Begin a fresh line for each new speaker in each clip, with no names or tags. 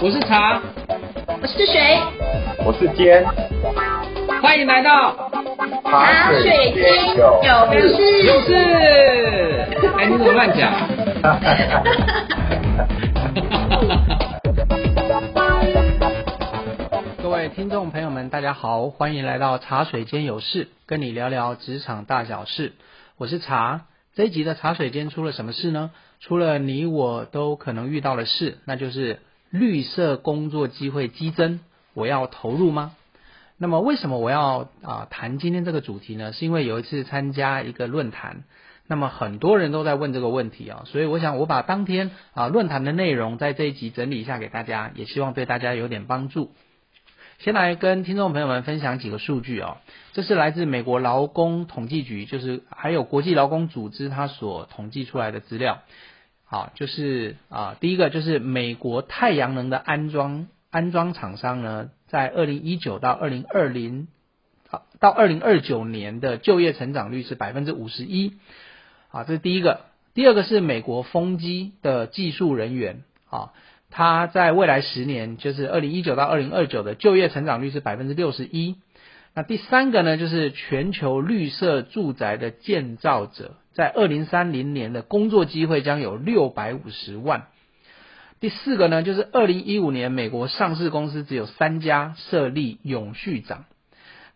我是茶，
我是水，
我是尖，
欢迎来到
茶水间有事。
有事。哎，你怎么乱讲？各位听众朋友们，大家好，欢迎来到茶水间有事，跟你聊聊职场大小事。我是茶。这一集的茶水间出了什么事呢？出了你我都可能遇到的事，那就是绿色工作机会激增，我要投入吗？那么为什么我要啊谈今天这个主题呢？是因为有一次参加一个论坛，那么很多人都在问这个问题啊，所以我想我把当天啊论坛的内容在这一集整理一下给大家，也希望对大家有点帮助。先来跟听众朋友们分享几个数据啊，这是来自美国劳工统计局，就是还有国际劳工组织它所统计出来的资料。好，就是啊，第一个就是美国太阳能的安装安装厂商呢，在二零一九到二零二零到二零二九年的就业成长率是百分之五十一。啊，这是第一个。第二个是美国风机的技术人员啊。他在未来十年，就是二零一九到二零二九的就业成长率是百分之六十一。那第三个呢，就是全球绿色住宅的建造者，在二零三零年的工作机会将有六百五十万。第四个呢，就是二零一五年美国上市公司只有三家设立永续长。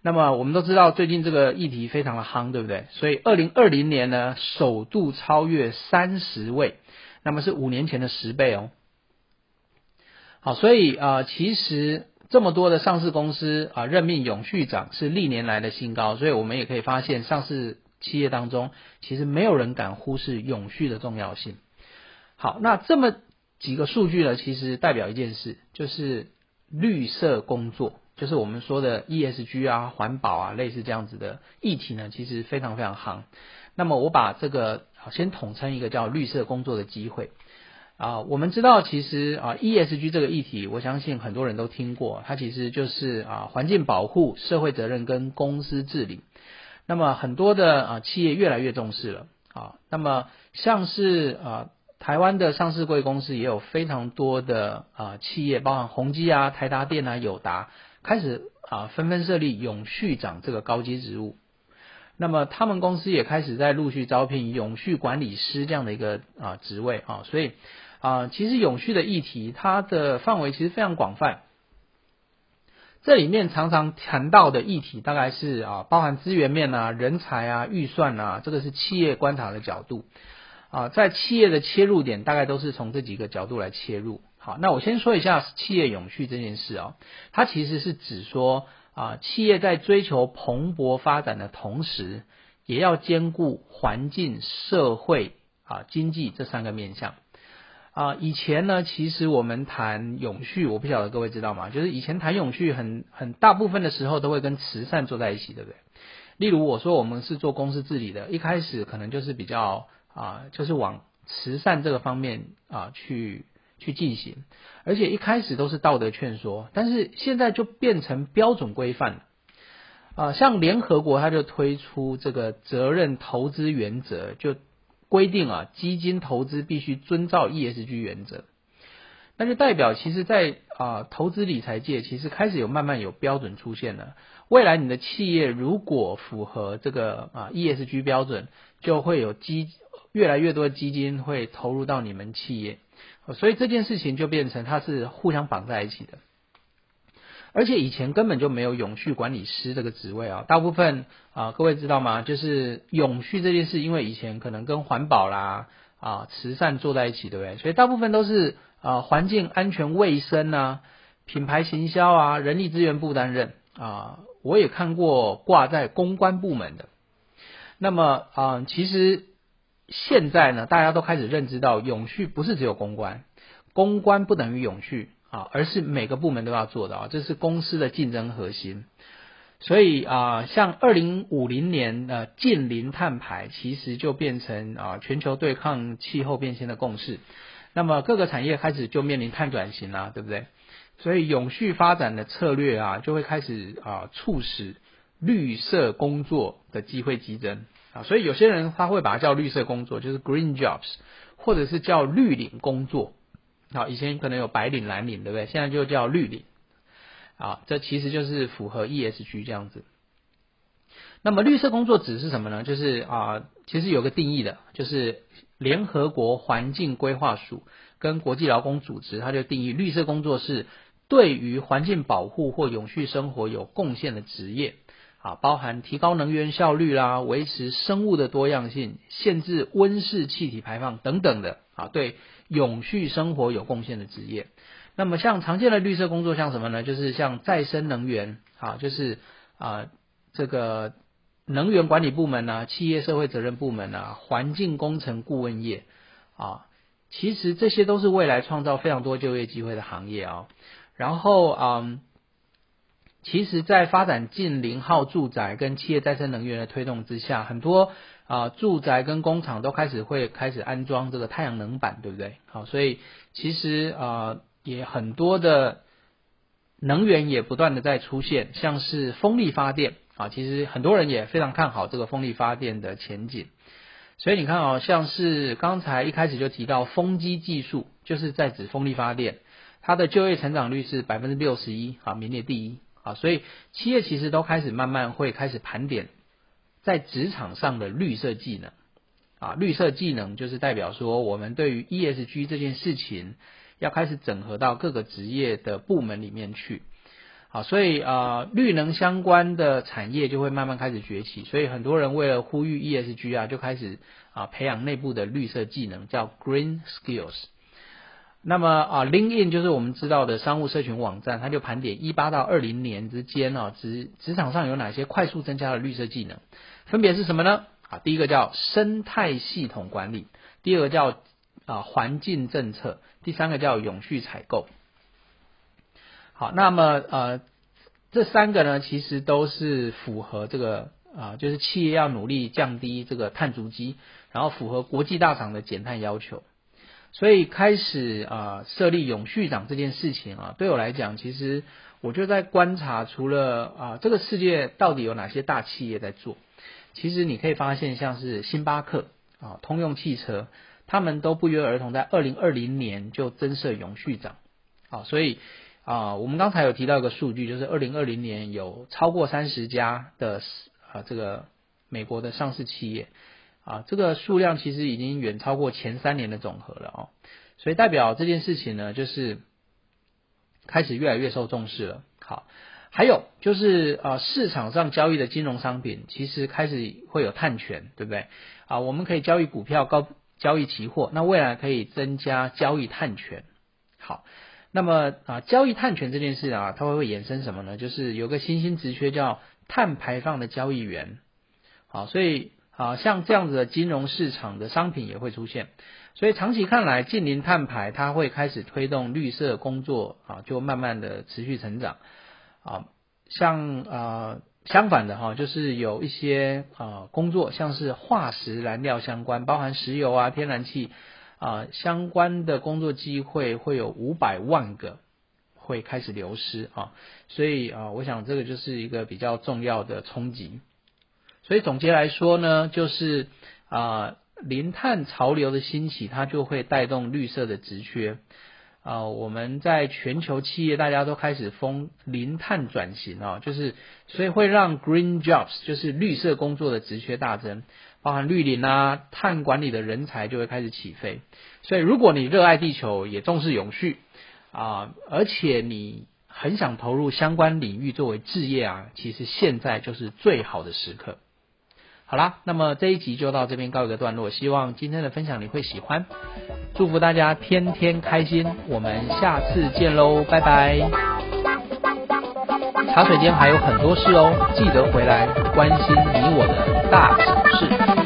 那么我们都知道最近这个议题非常的夯，对不对？所以二零二零年呢，首度超越三十位，那么是五年前的十倍哦。好，所以啊，其实这么多的上市公司啊，任命永续长是历年来的新高，所以我们也可以发现，上市企业当中，其实没有人敢忽视永续的重要性。好，那这么几个数据呢，其实代表一件事，就是绿色工作，就是我们说的 ESG 啊、环保啊，类似这样子的议题呢，其实非常非常夯。那么我把这个先统称一个叫绿色工作的机会。啊，我们知道其实啊，ESG 这个议题，我相信很多人都听过，它其实就是啊，环境保护、社会责任跟公司治理。那么很多的啊企业越来越重视了啊。那么像是啊台湾的上市贵公司也有非常多的啊企业，包含宏基啊、台达电啊、友达，开始啊纷纷设立永续长这个高级职务。那么他们公司也开始在陆续招聘永续管理师这样的一个啊职位啊，所以。啊，其实永续的议题，它的范围其实非常广泛。这里面常常谈到的议题，大概是啊，包含资源面啊、人才啊、预算啊，这个是企业观察的角度。啊，在企业的切入点，大概都是从这几个角度来切入。好，那我先说一下企业永续这件事啊，它其实是指说啊，企业在追求蓬勃发展的同时，也要兼顾环境、社会啊、经济这三个面向。啊，以前呢，其实我们谈永续，我不晓得各位知道吗？就是以前谈永续，很很大部分的时候都会跟慈善做在一起，对不对？例如我说我们是做公司治理的，一开始可能就是比较啊，就是往慈善这个方面啊去去进行，而且一开始都是道德劝说，但是现在就变成标准规范了。啊，像联合国它就推出这个责任投资原则，就。规定啊，基金投资必须遵照 ESG 原则，那就代表其实，在啊投资理财界，其实开始有慢慢有标准出现了。未来你的企业如果符合这个啊 ESG 标准，就会有基越来越多的基金会投入到你们企业，所以这件事情就变成它是互相绑在一起的。而且以前根本就没有永续管理师这个职位啊，大部分啊，各位知道吗？就是永续这件事，因为以前可能跟环保啦啊、慈善做在一起，对不对？所以大部分都是啊环境安全卫生啊、品牌行销啊、人力资源部担任啊。我也看过挂在公关部门的。那么啊，其实现在呢，大家都开始认知到，永续不是只有公关，公关不等于永续。啊，而是每个部门都要做的啊，这是公司的竞争核心。所以啊，像二零五零年的近零碳排，其实就变成啊全球对抗气候变迁的共识。那么各个产业开始就面临碳转型啦，对不对？所以永续发展的策略啊，就会开始啊促使绿色工作的机会激增啊。所以有些人他会把它叫绿色工作，就是 green jobs，或者是叫绿领工作。好，以前可能有白领、蓝领，对不对？现在就叫绿领。啊，这其实就是符合 ESG 这样子。那么绿色工作指是什么呢？就是啊，其实有个定义的，就是联合国环境规划署跟国际劳工组织，它就定义绿色工作是对于环境保护或永续生活有贡献的职业。啊，包含提高能源效率啦，维持生物的多样性，限制温室气体排放等等的啊，对永续生活有贡献的职业。那么像常见的绿色工作像什么呢？就是像再生能源啊，就是啊这个能源管理部门啊，企业社会责任部门啊，环境工程顾问业啊，其实这些都是未来创造非常多就业机会的行业啊。然后嗯。其实，在发展近零号住宅跟企业再生能源的推动之下，很多啊住宅跟工厂都开始会开始安装这个太阳能板，对不对？好，所以其实啊也很多的能源也不断的在出现，像是风力发电啊，其实很多人也非常看好这个风力发电的前景。所以你看哦，像是刚才一开始就提到风机技术，就是在指风力发电，它的就业成长率是百分之六十一啊，名列第一。啊，所以企业其实都开始慢慢会开始盘点在职场上的绿色技能啊，绿色技能就是代表说我们对于 ESG 这件事情要开始整合到各个职业的部门里面去。好，所以啊，绿能相关的产业就会慢慢开始崛起，所以很多人为了呼吁 ESG 啊，就开始啊培养内部的绿色技能，叫 Green Skills。那么啊，Link In 就是我们知道的商务社群网站，它就盘点一八到二零年之间啊，职职场上有哪些快速增加的绿色技能，分别是什么呢？啊，第一个叫生态系统管理，第二个叫啊环境政策，第三个叫永续采购。好，那么呃这三个呢，其实都是符合这个啊，就是企业要努力降低这个碳足迹，然后符合国际大厂的减碳要求。所以开始啊设立永续长这件事情啊，对我来讲，其实我就在观察，除了啊这个世界到底有哪些大企业在做，其实你可以发现，像是星巴克啊、通用汽车，他们都不约而同在二零二零年就增设永续长。啊，所以啊我们刚才有提到一个数据，就是二零二零年有超过三十家的啊这个美国的上市企业。啊，这个数量其实已经远超过前三年的总和了哦，所以代表这件事情呢，就是开始越来越受重视了。好，还有就是啊，市场上交易的金融商品其实开始会有碳权，对不对？啊，我们可以交易股票、高交易期货，那未来可以增加交易碳权。好，那么啊，交易碳权这件事啊，它会会衍生什么呢？就是有个新兴职缺叫碳排放的交易员。好，所以。啊，像这样子的金融市场的商品也会出现，所以长期看来，近邻碳排它会开始推动绿色工作啊，就慢慢的持续成长啊。像啊相反的哈，就是有一些啊工作，像是化石燃料相关，包含石油啊、天然气啊相关的工作机会，会有五百万个会开始流失啊。所以啊，我想这个就是一个比较重要的冲击。所以总结来说呢，就是啊零碳潮流的兴起，它就会带动绿色的职缺啊。我们在全球企业大家都开始封零碳转型啊，就是所以会让 green jobs 就是绿色工作的职缺大增，包含绿林啊、碳管理的人才就会开始起飞。所以如果你热爱地球，也重视永续啊，而且你很想投入相关领域作为置业啊，其实现在就是最好的时刻。好啦，那么这一集就到这边告一个段落，希望今天的分享你会喜欢，祝福大家天天开心，我们下次见喽，拜拜。茶水间还有很多事哦，记得回来关心你我的大小事。